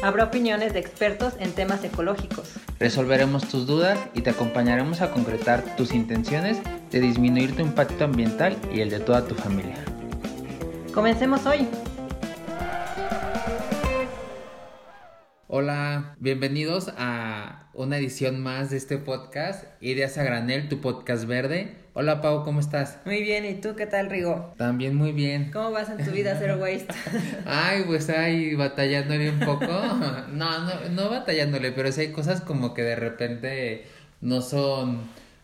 Habrá opiniones de expertos en temas ecológicos. Resolveremos tus dudas y te acompañaremos a concretar tus intenciones de disminuir tu impacto ambiental y el de toda tu familia. Comencemos hoy. Hola, bienvenidos a una edición más de este podcast, Ideas a Granel, tu podcast verde. Hola Pau, ¿cómo estás? Muy bien, ¿y tú qué tal, Rigo? También muy bien. ¿Cómo vas en tu vida Zero Waste? Ay, pues ahí batallándole un poco. No, no, no batallándole, pero sí hay cosas como que de repente no son,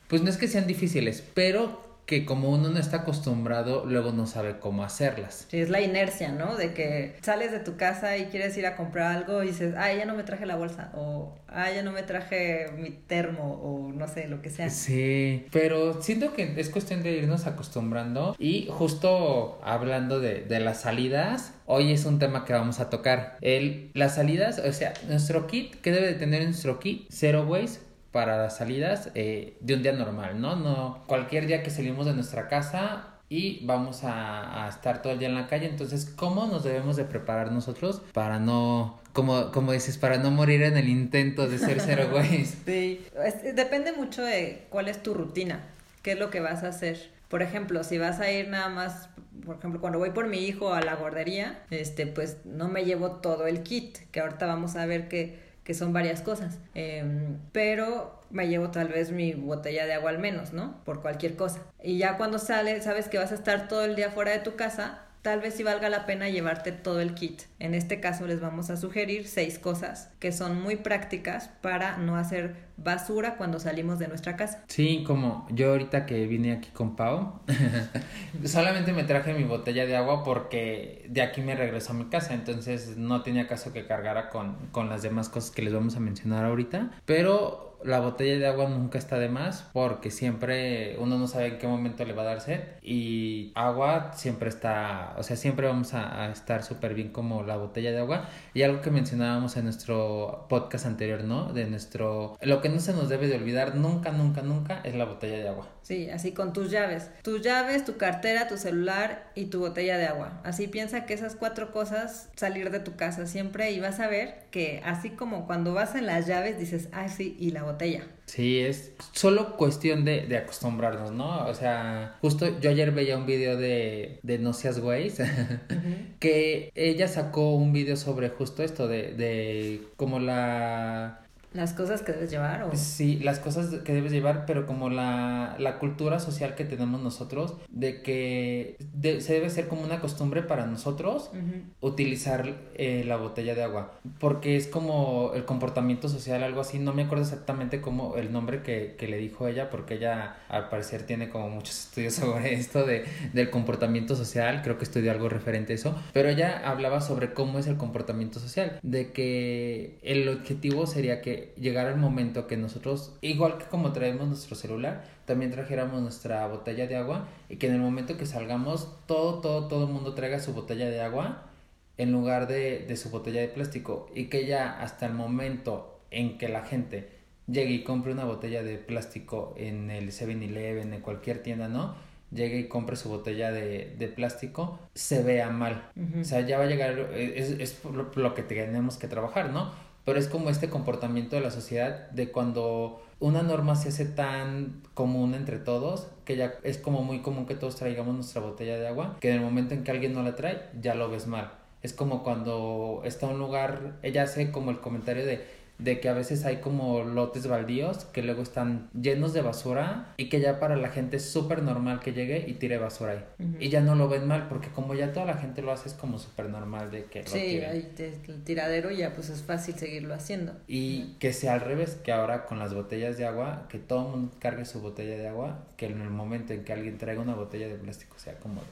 pues no es que sean difíciles, pero que como uno no está acostumbrado, luego no sabe cómo hacerlas. Sí, es la inercia, ¿no? De que sales de tu casa y quieres ir a comprar algo y dices, ay, ya no me traje la bolsa, o ay, ya no me traje mi termo, o no sé, lo que sea. Sí, pero siento que es cuestión de irnos acostumbrando y justo hablando de, de las salidas, hoy es un tema que vamos a tocar. El, las salidas, o sea, nuestro kit, ¿qué debe de tener nuestro kit? Zero waste para las salidas eh, de un día normal, ¿no? No cualquier día que salimos de nuestra casa y vamos a, a, estar todo el día en la calle. Entonces, ¿cómo nos debemos de preparar nosotros para no, como, como dices, para no morir en el intento de ser cero waste? Sí, es, depende mucho de cuál es tu rutina, qué es lo que vas a hacer. Por ejemplo, si vas a ir nada más, por ejemplo, cuando voy por mi hijo a la guardería, este, pues no me llevo todo el kit, que ahorita vamos a ver que que son varias cosas. Eh, pero me llevo tal vez mi botella de agua al menos, ¿no? Por cualquier cosa. Y ya cuando sales, sabes que vas a estar todo el día fuera de tu casa, tal vez sí valga la pena llevarte todo el kit. En este caso les vamos a sugerir seis cosas que son muy prácticas para no hacer basura cuando salimos de nuestra casa. Sí, como yo ahorita que vine aquí con Pau, solamente me traje mi botella de agua porque de aquí me regreso a mi casa, entonces no tenía caso que cargara con, con las demás cosas que les vamos a mencionar ahorita, pero la botella de agua nunca está de más porque siempre uno no sabe en qué momento le va a dar sed y agua siempre está, o sea, siempre vamos a, a estar súper bien como la botella de agua y algo que mencionábamos en nuestro podcast anterior, ¿no? De nuestro, lo que no se nos debe de olvidar nunca, nunca, nunca es la botella de agua. Sí, así con tus llaves, tus llaves, tu cartera, tu celular y tu botella de agua. Así piensa que esas cuatro cosas salir de tu casa siempre y vas a ver que así como cuando vas en las llaves dices, ay sí, y la botella. Sí, es solo cuestión de, de acostumbrarnos, ¿no? O sea, justo yo ayer veía un video de, de No Seas uh -huh. que ella sacó un video sobre justo esto, de, de como la... Las cosas que debes llevar o... Sí, las cosas que debes llevar, pero como la, la cultura social que tenemos nosotros, de que de, se debe ser como una costumbre para nosotros uh -huh. utilizar eh, la botella de agua, porque es como el comportamiento social, algo así, no me acuerdo exactamente cómo el nombre que, que le dijo ella, porque ella al parecer tiene como muchos estudios sobre esto de, del comportamiento social, creo que estudió algo referente a eso, pero ella hablaba sobre cómo es el comportamiento social, de que el objetivo sería que llegar el momento que nosotros, igual que como traemos nuestro celular, también trajéramos nuestra botella de agua y que en el momento que salgamos, todo, todo, todo el mundo traiga su botella de agua en lugar de, de su botella de plástico y que ya hasta el momento en que la gente llegue y compre una botella de plástico en el 7-Eleven, en cualquier tienda, ¿no? llegue y compre su botella de, de plástico, se vea mal. Uh -huh. O sea, ya va a llegar, es, es lo que tenemos que trabajar, ¿no? Pero es como este comportamiento de la sociedad de cuando una norma se hace tan común entre todos que ya es como muy común que todos traigamos nuestra botella de agua que en el momento en que alguien no la trae ya lo ves mal. Es como cuando está un lugar ella hace como el comentario de de que a veces hay como lotes baldíos que luego están llenos de basura y que ya para la gente es súper normal que llegue y tire basura ahí. Uh -huh. Y ya no lo ven mal porque como ya toda la gente lo hace es como súper normal de que lo Sí, ahí el tiradero ya pues es fácil seguirlo haciendo. Y uh -huh. que sea al revés, que ahora con las botellas de agua, que todo el mundo cargue su botella de agua, que en el momento en que alguien traiga una botella de plástico sea como...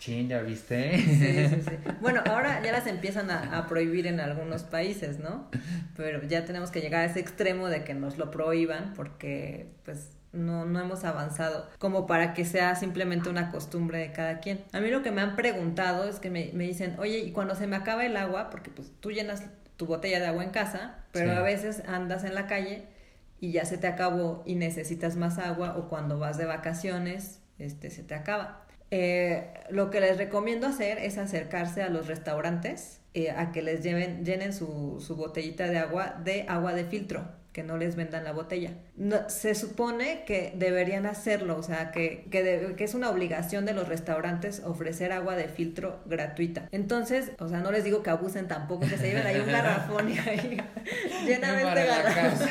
Chin, ¿ya viste? Sí, sí, sí. Bueno, ahora ya las empiezan a, a, prohibir en algunos países, ¿no? Pero ya tenemos que llegar a ese extremo de que nos lo prohíban porque, pues, no, no hemos avanzado como para que sea simplemente una costumbre de cada quien. A mí lo que me han preguntado es que me, me dicen, oye, y cuando se me acaba el agua, porque pues tú llenas tu botella de agua en casa, pero a veces andas en la calle y ya se te acabó y necesitas más agua o cuando vas de vacaciones, este, se te acaba. Eh, lo que les recomiendo hacer es acercarse a los restaurantes eh, a que les lleven, llenen su, su botellita de agua de agua de filtro que no les vendan la botella. se supone que deberían hacerlo, o sea, que, que, que, es una obligación de los restaurantes ofrecer agua de filtro gratuita. Entonces, o sea, no les digo que abusen tampoco, que se lleven ahí un garrafón y ahí llenamente garrafón.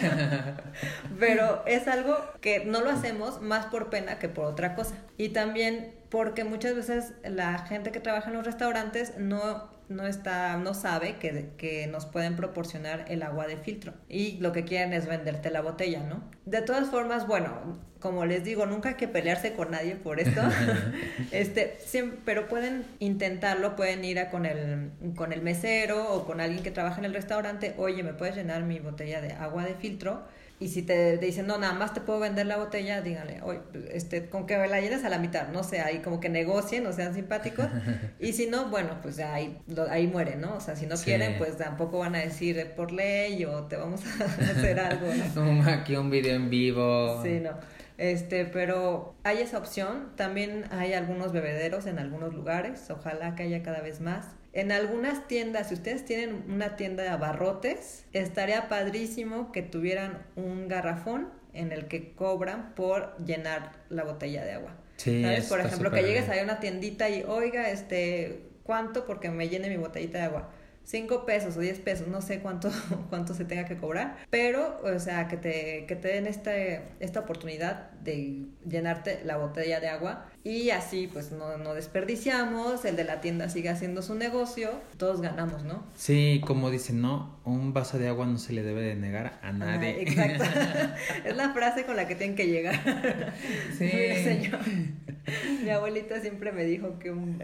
Pero es algo que no lo hacemos más por pena que por otra cosa. Y también porque muchas veces la gente que trabaja en los restaurantes no no está, no sabe que, que, nos pueden proporcionar el agua de filtro y lo que quieren es venderte la botella, ¿no? De todas formas, bueno, como les digo, nunca hay que pelearse con nadie por esto, este, pero pueden intentarlo, pueden ir a con el, con el mesero o con alguien que trabaja en el restaurante, oye, ¿me puedes llenar mi botella de agua de filtro? Y si te, dicen, no, nada más te puedo vender la botella, díganle, oye, este, con que la llenes a la mitad, no sé, ahí como que negocien o sean simpáticos. y si no, bueno, pues ahí, ahí mueren, ¿no? O sea, si no quieren, pues tampoco van a decir por ley o te vamos a hacer algo. ¿no? Aquí un video en vivo. Sí, no. Este, pero hay esa opción. También hay algunos bebederos en algunos lugares. Ojalá que haya cada vez más. En algunas tiendas, si ustedes tienen una tienda de abarrotes, estaría padrísimo que tuvieran un garrafón en el que cobran por llenar la botella de agua. Sí, ¿Sabes? Por ejemplo, que llegues a una tiendita y, oiga, este, ¿cuánto? Porque me llene mi botellita de agua. 5 pesos o 10 pesos, no sé cuánto, cuánto se tenga que cobrar, pero, o sea, que te, que te den este, esta oportunidad de llenarte la botella de agua y así pues no, no desperdiciamos, el de la tienda sigue haciendo su negocio, todos ganamos, ¿no? Sí, como dicen, ¿no? Un vaso de agua no se le debe de negar a nadie. exacto. es la frase con la que tienen que llegar. Sí. señor. Mi abuelita siempre me dijo que un,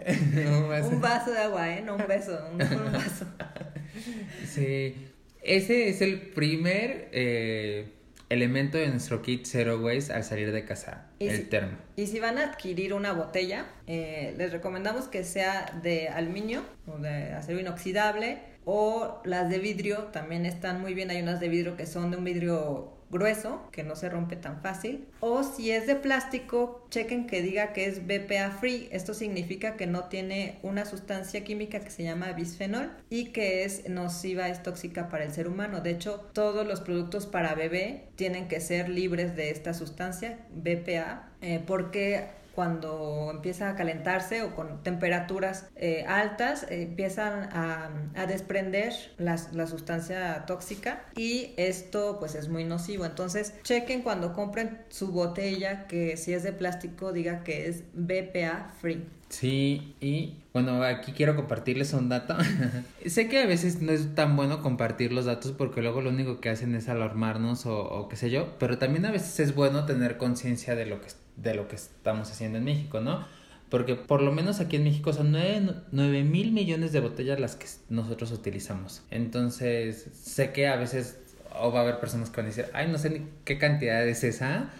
un, vaso. de agua, ¿eh? No un beso, un, un vaso. Sí. Ese es el primer eh, elemento de nuestro kit Zero Waste al salir de casa, el termo. Y si van a adquirir una botella, eh, les recomendamos que sea de aluminio o de acero inoxidable o las de vidrio también están muy bien. Hay unas de vidrio que son de un vidrio grueso, que no se rompe tan fácil. O si es de plástico, chequen que diga que es BPA free. Esto significa que no tiene una sustancia química que se llama bisfenol y que es nociva, es tóxica para el ser humano. De hecho, todos los productos para bebé tienen que ser libres de esta sustancia, BPA, eh, porque cuando empieza a calentarse o con temperaturas eh, altas, eh, empiezan a, desprender la, la, sustancia tóxica y esto pues es muy nocivo. Entonces chequen cuando compren su botella que si es de plástico diga que es BPA free. Sí, y bueno, aquí quiero compartirles un dato. sé que a veces no es tan bueno compartir los datos porque luego lo único que hacen es alarmarnos o, o qué sé yo, pero también a veces es bueno tener conciencia de lo que de lo que estamos haciendo en México, ¿no? Porque por lo menos aquí en México son 9, mil millones de botellas las que nosotros utilizamos. Entonces, sé que a veces o va a haber personas que van a decir, ay, no sé ni qué cantidad es esa,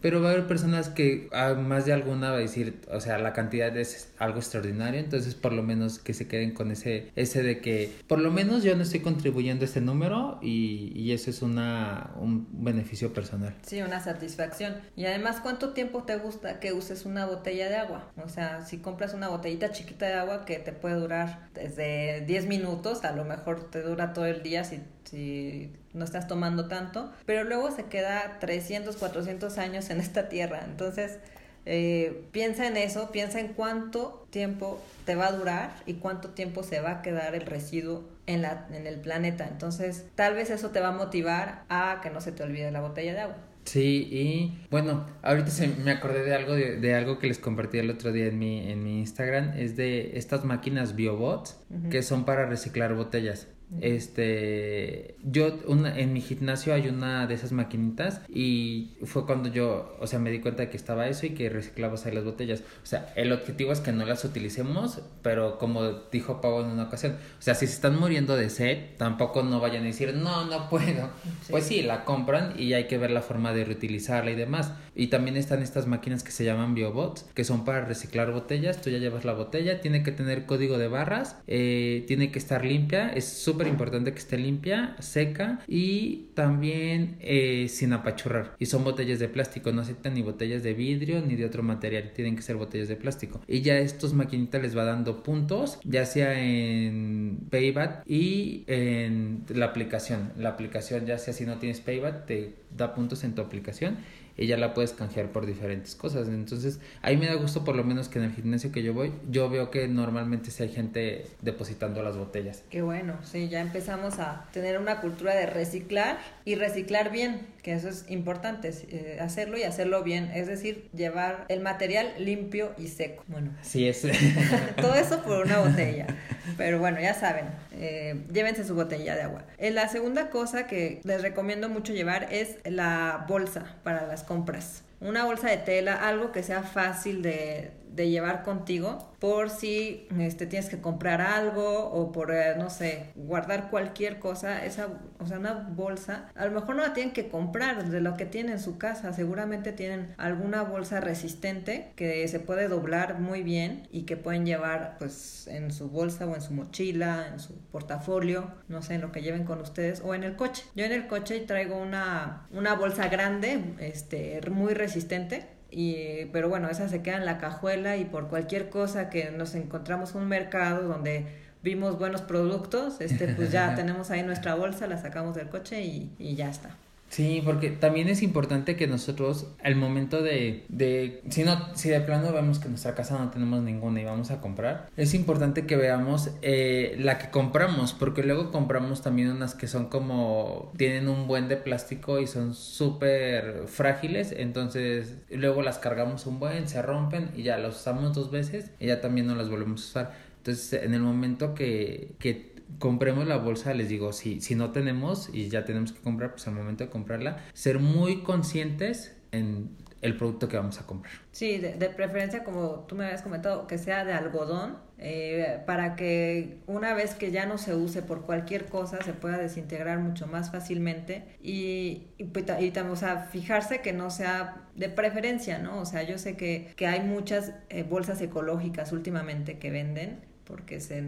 pero va a haber personas que ah, más de alguna va a decir, o sea, la cantidad es algo extraordinario, entonces por lo menos que se queden con ese, ese de que por lo menos yo no estoy contribuyendo a este número y, y eso es una, un beneficio personal. Sí, una satisfacción. Y además, ¿cuánto tiempo te gusta que uses una botella de agua? O sea, si compras una botellita chiquita de agua que te puede durar desde 10 minutos, a lo mejor te dura todo el día si, si no estás tomando tanto, pero luego se queda 300, 400 años en esta tierra. Entonces, eh, piensa en eso, piensa en cuánto tiempo te va a durar y cuánto tiempo se va a quedar el residuo en, la, en el planeta. Entonces, tal vez eso te va a motivar a que no se te olvide la botella de agua. Sí, y bueno, ahorita se, me acordé de algo, de, algo que les compartí el otro día en mi, en mi Instagram, es de estas máquinas BioBots que son para reciclar botellas. Este, yo una, en mi gimnasio hay una de esas maquinitas y fue cuando yo, o sea, me di cuenta de que estaba eso y que reciclabas ahí las botellas. O sea, el objetivo es que no las utilicemos, pero como dijo Pau en una ocasión, o sea, si se están muriendo de sed, tampoco no vayan a decir, no, no puedo. Pues sí, la compran y hay que ver la forma de reutilizarla y demás. Y también están estas máquinas que se llaman biobots, que son para reciclar botellas. Tú ya llevas la botella, tiene que tener código de barras, eh, tiene que estar limpia, es súper importante que esté limpia, seca y también eh, sin apachurrar. Y son botellas de plástico, no aceptan ni botellas de vidrio ni de otro material, tienen que ser botellas de plástico. Y ya estos maquinitas les va dando puntos, ya sea en Payback y en la aplicación. La aplicación, ya sea si no tienes Payback, te da puntos en tu aplicación y ya la puedes canjear por diferentes cosas. Entonces, ahí me da gusto por lo menos que en el gimnasio que yo voy, yo veo que normalmente sí hay gente depositando las botellas. Qué bueno, sí, ya empezamos a tener una cultura de reciclar y reciclar bien, que eso es importante, eh, hacerlo y hacerlo bien, es decir, llevar el material limpio y seco. Bueno, sí es. todo eso por una botella. Pero bueno, ya saben, eh, llévense su botella de agua. Eh, la segunda cosa que les recomiendo mucho llevar es la bolsa para las compras. Una bolsa de tela, algo que sea fácil de, de llevar contigo por si este, tienes que comprar algo o por, eh, no sé, guardar cualquier cosa, esa, o sea, una bolsa, a lo mejor no la tienen que comprar de lo que tienen en su casa, seguramente tienen alguna bolsa resistente que se puede doblar muy bien y que pueden llevar pues en su bolsa o en su mochila, en su portafolio, no sé, en lo que lleven con ustedes o en el coche. Yo en el coche traigo una, una bolsa grande, este, muy resistente y, pero bueno, esa se queda en la cajuela y por cualquier cosa que nos encontramos un mercado donde vimos buenos productos, este, pues ya tenemos ahí nuestra bolsa, la sacamos del coche y, y ya está. Sí, porque también es importante que nosotros, al momento de, de, si no, si de plano vemos que nuestra casa no tenemos ninguna y vamos a comprar, es importante que veamos eh, la que compramos, porque luego compramos también unas que son como, tienen un buen de plástico y son súper frágiles, entonces luego las cargamos un buen, se rompen y ya las usamos dos veces y ya también no las volvemos a usar. Entonces, en el momento que, que compremos la bolsa, les digo, si, si no tenemos y ya tenemos que comprar, pues al momento de comprarla, ser muy conscientes en el producto que vamos a comprar. Sí, de, preferencia, como tú me habías comentado, que sea de algodón, eh, para que una vez que ya no se use por cualquier cosa, se pueda desintegrar mucho más fácilmente y, y, pues, también, o sea, fijarse que no sea de preferencia, ¿no? O sea, yo sé que, que hay muchas eh, bolsas ecológicas últimamente que venden porque se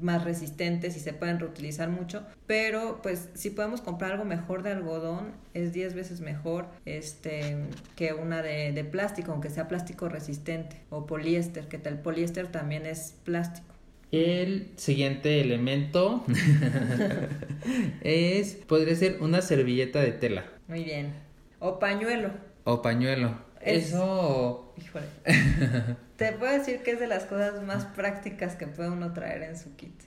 más resistentes y se pueden reutilizar mucho, pero pues si podemos comprar algo mejor de algodón es 10 veces mejor este que una de, de plástico, aunque sea plástico resistente o poliéster, que el poliéster también es plástico. El siguiente elemento es, podría ser una servilleta de tela. Muy bien. O pañuelo. O pañuelo. Eso... Híjole. Te puedo decir que es de las cosas más prácticas que puede uno traer en su kit.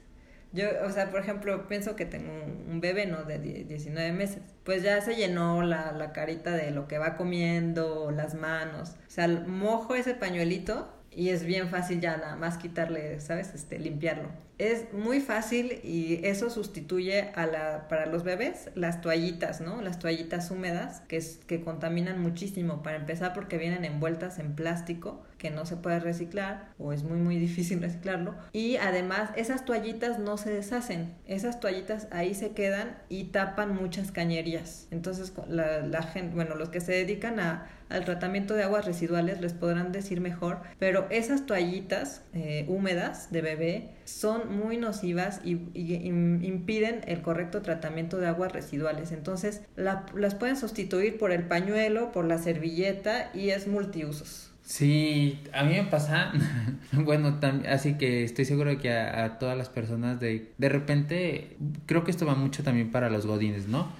Yo, o sea, por ejemplo, pienso que tengo un bebé, ¿no? De 19 meses. Pues ya se llenó la, la carita de lo que va comiendo, las manos. O sea, mojo ese pañuelito y es bien fácil ya nada más quitarle, ¿sabes? Este, limpiarlo. Es muy fácil y eso sustituye a la, para los bebés las toallitas, ¿no? Las toallitas húmedas que, que contaminan muchísimo. Para empezar porque vienen envueltas en plástico que no se puede reciclar o es muy muy difícil reciclarlo y además esas toallitas no se deshacen esas toallitas ahí se quedan y tapan muchas cañerías entonces la, la gente bueno los que se dedican a, al tratamiento de aguas residuales les podrán decir mejor pero esas toallitas eh, húmedas de bebé son muy nocivas y, impiden el correcto tratamiento de aguas residuales. Entonces las pueden sustituir por el pañuelo, por la servilleta y es multiusos. Sí, a mí me pasa, bueno, así que estoy seguro de que a, todas las personas de, de repente, creo que esto va mucho también para los godines, ¿no?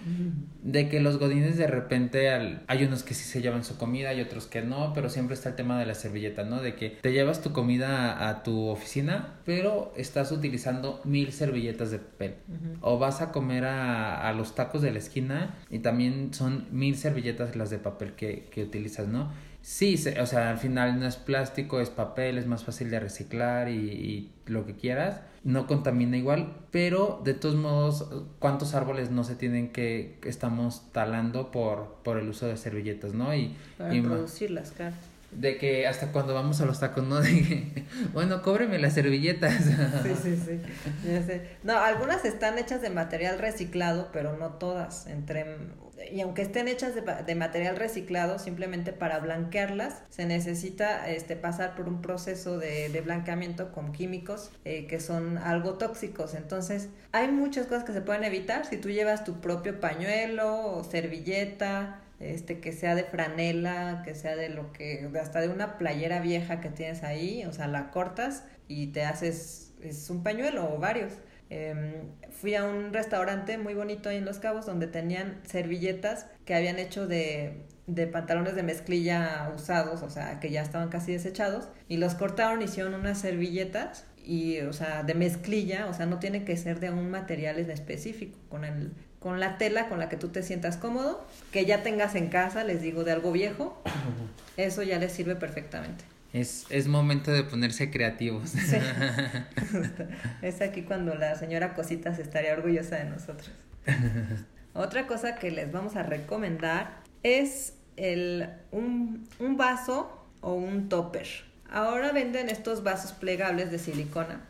De que los godines de repente, al, hay unos que sí se llevan su comida y otros que no, pero siempre está el tema de la servilleta, ¿no? De que te llevas tu comida a, tu oficina, pero estás utilizando mil servilletas de papel. O vas a comer a, a, los tacos de la esquina y también son mil servilletas las de papel que, que utilizas, ¿no? Sí, o sea, al final no es plástico, es papel, es más fácil de reciclar y, y, lo que quieras. No contamina igual, pero de todos modos, ¿cuántos árboles no se tienen que, estamos talando por, por el uso de servilletas, no? Y, Para y producirlas, claro de que hasta cuando vamos a los tacos, ¿no? De bueno, cóbreme las servilletas. Sí, sí, sí. Ya sé. No, algunas están hechas de material reciclado, pero no todas. Entre y aunque estén hechas de, material reciclado, simplemente para blanquearlas se necesita este, pasar por un proceso de, de blanqueamiento con químicos eh, que son algo tóxicos. Entonces, hay muchas cosas que se pueden evitar si tú llevas tu propio pañuelo o servilleta este que sea de franela, que sea de lo que, hasta de una playera vieja que tienes ahí, o sea, la cortas y te haces, es un pañuelo o varios. Em, fui a un restaurante muy bonito ahí en Los Cabos donde tenían servilletas que habían hecho de, de pantalones de mezclilla usados, o sea, que ya estaban casi desechados, y los cortaron, hicieron unas servilletas y, o sea, de mezclilla, o sea, no tiene que ser de un material en específico, con el con la tela con la que tú te sientas cómodo, que ya tengas en casa, les digo, de algo viejo, eso ya les sirve perfectamente. Es, es momento de ponerse creativos. Sí. es aquí cuando la señora Cositas estaría orgullosa de nosotros. Otra cosa que les vamos a recomendar es el, un, un vaso o un topper. Ahora venden estos vasos plegables de silicona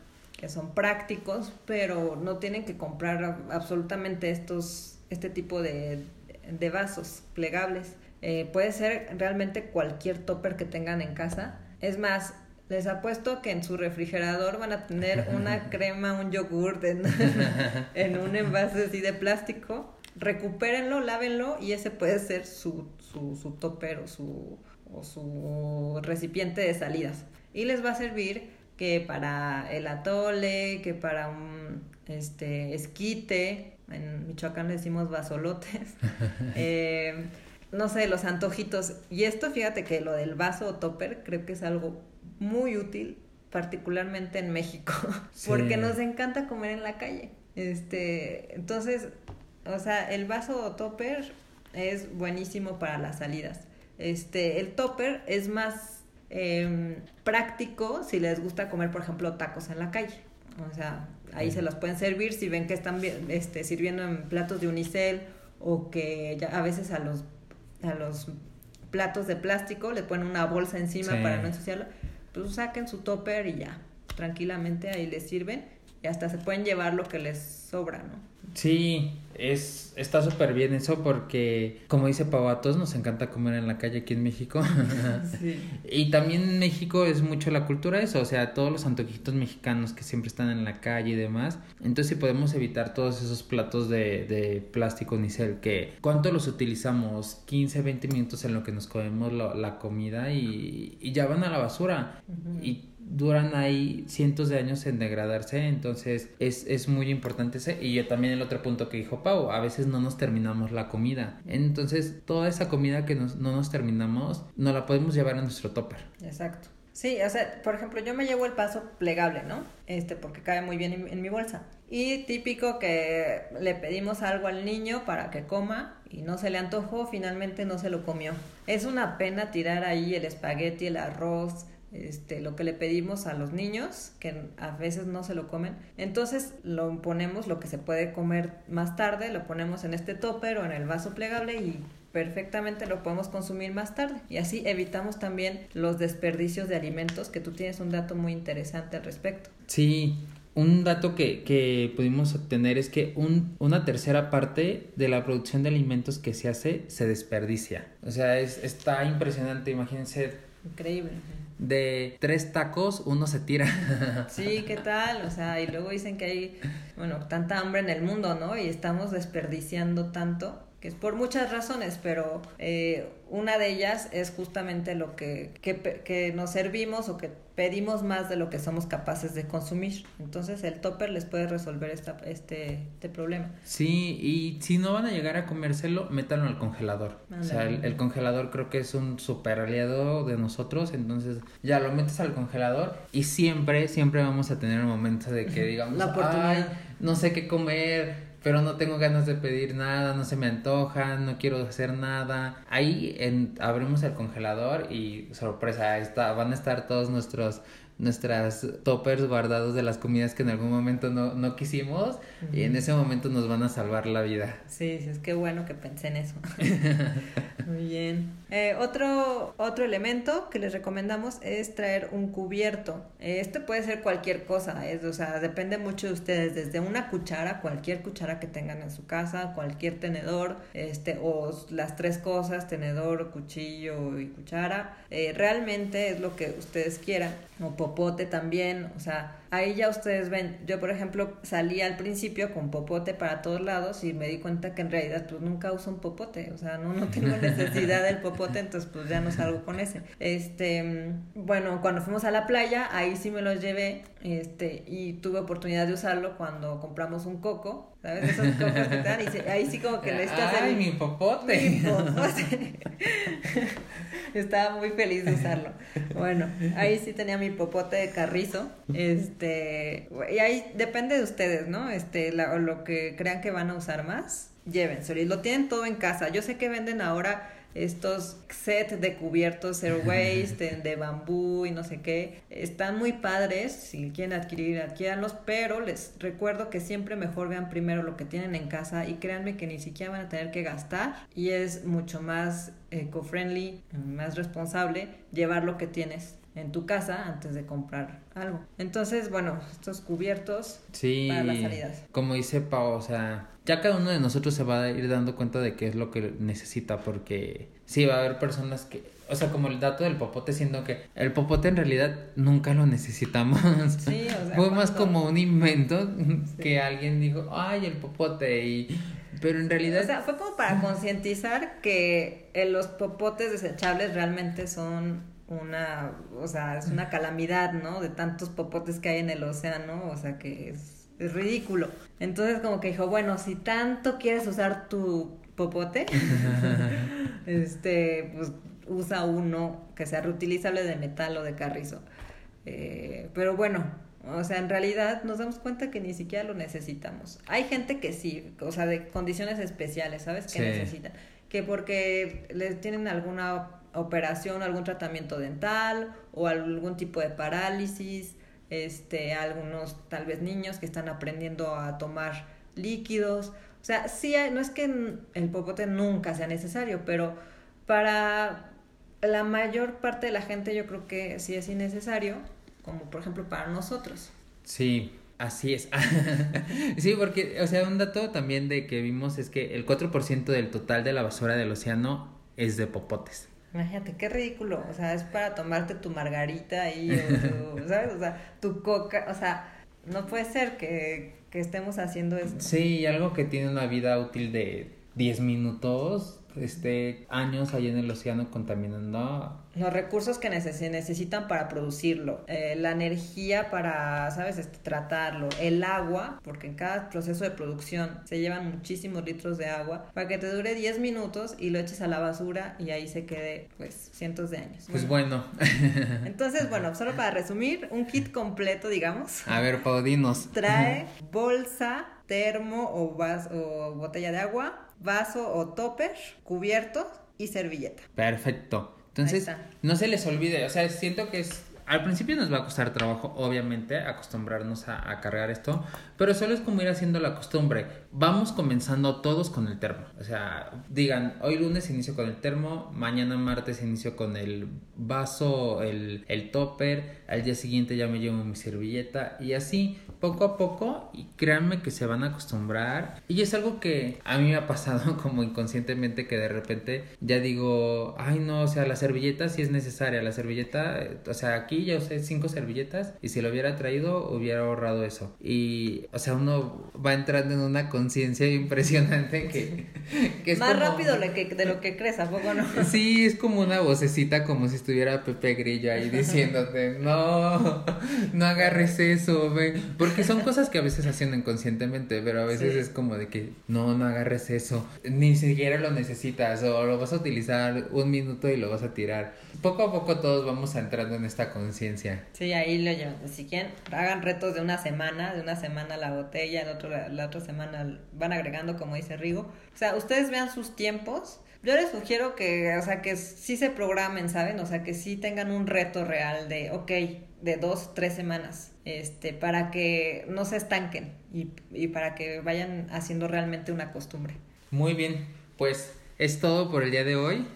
que son prácticos, pero no tienen que comprar absolutamente estos, este tipo de, de vasos plegables. Eh, puede ser realmente cualquier topper que tengan en casa. Es más, les apuesto que en su refrigerador van a tener una crema, un yogur en, en un envase así de plástico. Recupérenlo, lávenlo y ese puede ser su, su, su topper o su, o su recipiente de salidas. Y les va a servir que para el atole, que para un este, esquite, en Michoacán le decimos basolotes, eh, no sé, los antojitos. Y esto, fíjate que lo del vaso o topper creo que es algo muy útil, particularmente en México, porque nos encanta comer en la calle. Este, entonces, o sea, el vaso o topper es buenísimo para las salidas. Este, el topper es más eh, práctico si les gusta comer, por ejemplo, tacos en la calle. O sea, ahí se los pueden servir si ven que están este, sirviendo en platos de unicel o que ya a veces a los, a los platos de plástico le ponen una bolsa encima para no ensuciarlo. Pues saquen su topper y ya, tranquilamente ahí les sirven y hasta se pueden llevar lo que les sobra, ¿no? Sí, es, está súper bien eso porque, como dice Pau, a todos nos encanta comer en la calle aquí en México. Sí. y también en México es mucho la cultura eso, o sea, todos los antojitos mexicanos que siempre están en la calle y demás. Entonces, si podemos evitar todos esos platos de, de plástico nicel, que ¿cuánto los utilizamos? 15, 20 minutos en lo que nos comemos la comida y, y, ya van a la basura. Y duran ahí cientos de años en degradarse, entonces es, es muy importante ese. Y yo también el otro punto que dijo Pau, a veces no nos terminamos la comida. Entonces toda esa comida que no nos terminamos, no la podemos llevar a nuestro topper. Exacto. Sí, o sea, por ejemplo, yo me llevo el paso plegable, ¿no? Este, porque cae muy bien en, mi bolsa. Y típico que le pedimos algo al niño para que coma y no se le antojó, finalmente no se lo comió. Es una pena tirar ahí el espagueti, el arroz, este, lo que le pedimos a los niños, que a veces no se lo comen. Entonces lo ponemos, lo que se puede comer más tarde, lo ponemos en este topper o en el vaso plegable y perfectamente lo podemos consumir más tarde. Y así evitamos también los desperdicios de alimentos, que tú tienes un dato muy interesante al respecto. Sí, un dato que, que pudimos obtener es que un, una tercera parte de la producción de alimentos que se hace se desperdicia. O sea, es, está impresionante, imagínense. Increíble de tres tacos uno se tira. Sí, ¿qué tal? O sea, y luego dicen que hay, bueno, tanta hambre en el mundo, ¿no? Y estamos desperdiciando tanto que es por muchas razones, pero eh, una de ellas es justamente lo que, que, que, nos servimos o que pedimos más de lo que somos capaces de consumir. Entonces el topper les puede resolver esta, este, este problema. Sí, y si no van a llegar a comérselo, métanlo al congelador. O sea, el, congelador creo que es un super aliado de nosotros, entonces ya lo metes al congelador y siempre, siempre vamos a tener un momento de que digamos, no sé qué comer pero no tengo ganas de pedir nada, no se me antoja, no quiero hacer nada. Ahí en, abrimos el congelador y sorpresa, está, van a estar todos nuestros nuestras toppers guardados de las comidas que en algún momento no, no quisimos y en ese momento nos van a salvar la vida. Sí, sí, es que bueno que pensé en eso. Muy bien. Eh, otro, otro elemento que les recomendamos es traer un cubierto. Este puede ser cualquier cosa, es, o sea, depende mucho de ustedes, desde una cuchara, cualquier cuchara que tengan en su casa, cualquier tenedor, este, o las tres cosas, tenedor, cuchillo y cuchara. Eh, realmente es lo que ustedes quieran. O popote también, o sea, ahí ya ustedes ven, yo por ejemplo salí al principio con popote para todos lados y me di cuenta que en realidad pues nunca uso un popote, o sea, no, no tengo necesidad del popote, entonces pues ya no salgo con ese. Este, bueno, cuando fuimos a la playa, ahí sí me los llevé, este, y tuve oportunidad de usarlo cuando compramos un coco, ¿sabes? Esos cocos que dan, y ahí sí como que le echas ¡Ay, mi popote! Mi popote. Estaba muy feliz de usarlo. Bueno, ahí sí tenía mi popote de carrizo. Este, y ahí depende de ustedes, ¿no? Este, la, o lo que crean que van a usar más, llévenselo. Y lo tienen todo en casa. Yo sé que venden ahora estos sets de cubiertos zero waste de, bambú y no sé qué están muy padres si quieren adquirir adquiéranlos pero les recuerdo que siempre mejor vean primero lo que tienen en casa y créanme que ni siquiera van a tener que gastar y es mucho más eco-friendly más responsable llevar lo que tienes en tu casa antes de comprar algo. Entonces, bueno, estos cubiertos sí, para las salidas. Como dice Pau, o sea, ya cada uno de nosotros se va a ir dando cuenta de qué es lo que necesita, porque sí va a haber personas que, o sea, como el dato del popote, siendo que el popote en realidad nunca lo necesitamos. Sí, o sea, Fue más como un invento que alguien dijo, ay, el popote, y pero en realidad... O sea, fue como para concientizar que los popotes desechables realmente son una, o sea, es una calamidad, ¿no? De tantos popotes que hay en el océano, o sea, que es, es ridículo. Entonces como que dijo, bueno, si tanto quieres usar tu popote, este, pues usa uno que sea reutilizable de metal o de carrizo. Eh, pero bueno, o sea, en realidad nos damos cuenta que ni siquiera lo necesitamos. Hay gente que sí, o sea, de condiciones especiales, ¿sabes? Que necesitan. Que porque les tienen alguna operación, algún tratamiento dental o algún tipo de parálisis, este, algunos tal vez niños que están aprendiendo a tomar líquidos. O sea, sí, no es que el popote nunca sea necesario, pero para la mayor parte de la gente yo creo que sí es innecesario, como por ejemplo para nosotros. Sí, Así es. sí, porque, o sea, un dato también de que vimos es que el 4% del total de la basura del océano es de popotes. Imagínate, qué ridículo. O sea, es para tomarte tu margarita ahí, o ¿sabes? O sea, tu coca. O sea, no puede ser que, que estemos haciendo esto. Sí, algo que tiene una vida útil de 10 minutos, este, años ahí en el océano contaminando. Los recursos que se necesitan para producirlo, eh, la energía para, ¿sabes?, este, tratarlo, el agua, porque en cada proceso de producción se llevan muchísimos litros de agua, para que te dure 10 minutos y lo eches a la basura y ahí se quede, pues, cientos de años. Pues bueno. Entonces, bueno, solo para resumir, un kit completo, digamos. A ver, Paudinos. Trae bolsa, termo o, vas o botella de agua, vaso o topper, cubierto y servilleta. Perfecto. Entonces, no se les olvide, o sea, siento que es al principio nos va a costar trabajo, obviamente, acostumbrarnos a, cargar esto, pero solo es como ir haciendo la costumbre. Vamos comenzando todos con el termo. O sea, digan, hoy lunes inicio con el termo, mañana martes inicio con el vaso, el, el topper, al día siguiente ya me llevo mi servilleta y así, poco a poco, y créanme que se van a acostumbrar. Y es algo que a mí me ha pasado como inconscientemente que de repente ya digo, ay no, o sea, la servilleta sí es necesaria, la servilleta, o sea, aquí ya usé cinco servilletas y si lo hubiera traído hubiera ahorrado eso. Y, o sea, uno va entrando en una conciencia impresionante que, es Más rápido de, que, de lo que crees, ¿a poco no? Sí, es como una vocecita como si estuviera Pepe Grillo ahí diciéndote, no, no agarres eso, porque Porque son cosas que a veces hacen inconscientemente, pero a veces es como de que no, no agarres eso, ni siquiera lo necesitas o lo vas a utilizar un minuto y lo vas a tirar. Poco a poco todos vamos entrando en esta conciencia. Sí, ahí lo llevan. Si quieren, hagan retos de una semana, de una semana la botella, la, otro, la otra semana van agregando, como dice Rigo. O sea, ustedes vean sus tiempos yo les sugiero que, o sea, que sí se programen, ¿saben? O sea, que sí tengan un reto real de, ok, de dos, tres semanas, este, para que no se estanquen y, y para que vayan haciendo realmente una costumbre. Muy bien, pues es todo por el día de hoy.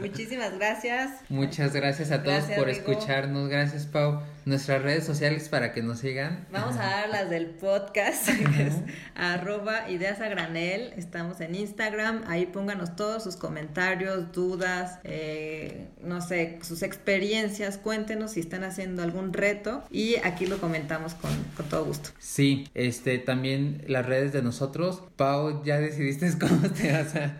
muchísimas gracias. Muchas gracias a todos por escucharnos. Gracias, Pau. Nuestras redes sociales para que nos sigan. Vamos a dar las del podcast, que es arroba ideas a granel. Estamos en Instagram. Ahí pónganos todos sus comentarios, dudas, eh, no sé, sus experiencias. Cuéntenos si están haciendo algún reto y aquí lo comentamos con, con todo gusto. Sí, este también las redes de nosotros. Pau, ya decidiste cómo te vas a...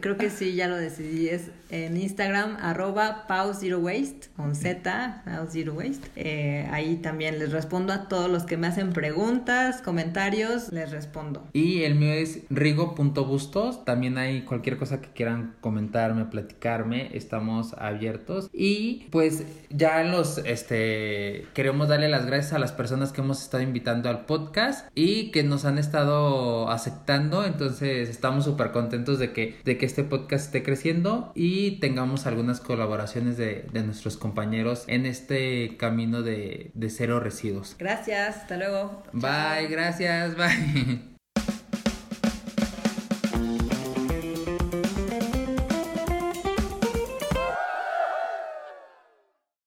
creo que sí, ya lo decidí. Es en Instagram, arroba Zero Waste, con Z, Pau Zero Waste. Eh, ahí también les respondo a todos los que me hacen preguntas, comentarios, les respondo. Y el mío es rigo.bustos. También hay cualquier cosa que quieran comentarme, platicarme, estamos abiertos. Y pues ya los, este, queremos darle las gracias a las personas que hemos estado invitando al podcast y que nos han estado aceptando. Entonces estamos súper contentos de que, de que este podcast esté creciendo y tengamos algunas colaboraciones de, de nuestros compañeros en este camino de, de cero residuos. Gracias, hasta luego. Bye, gracias, bye.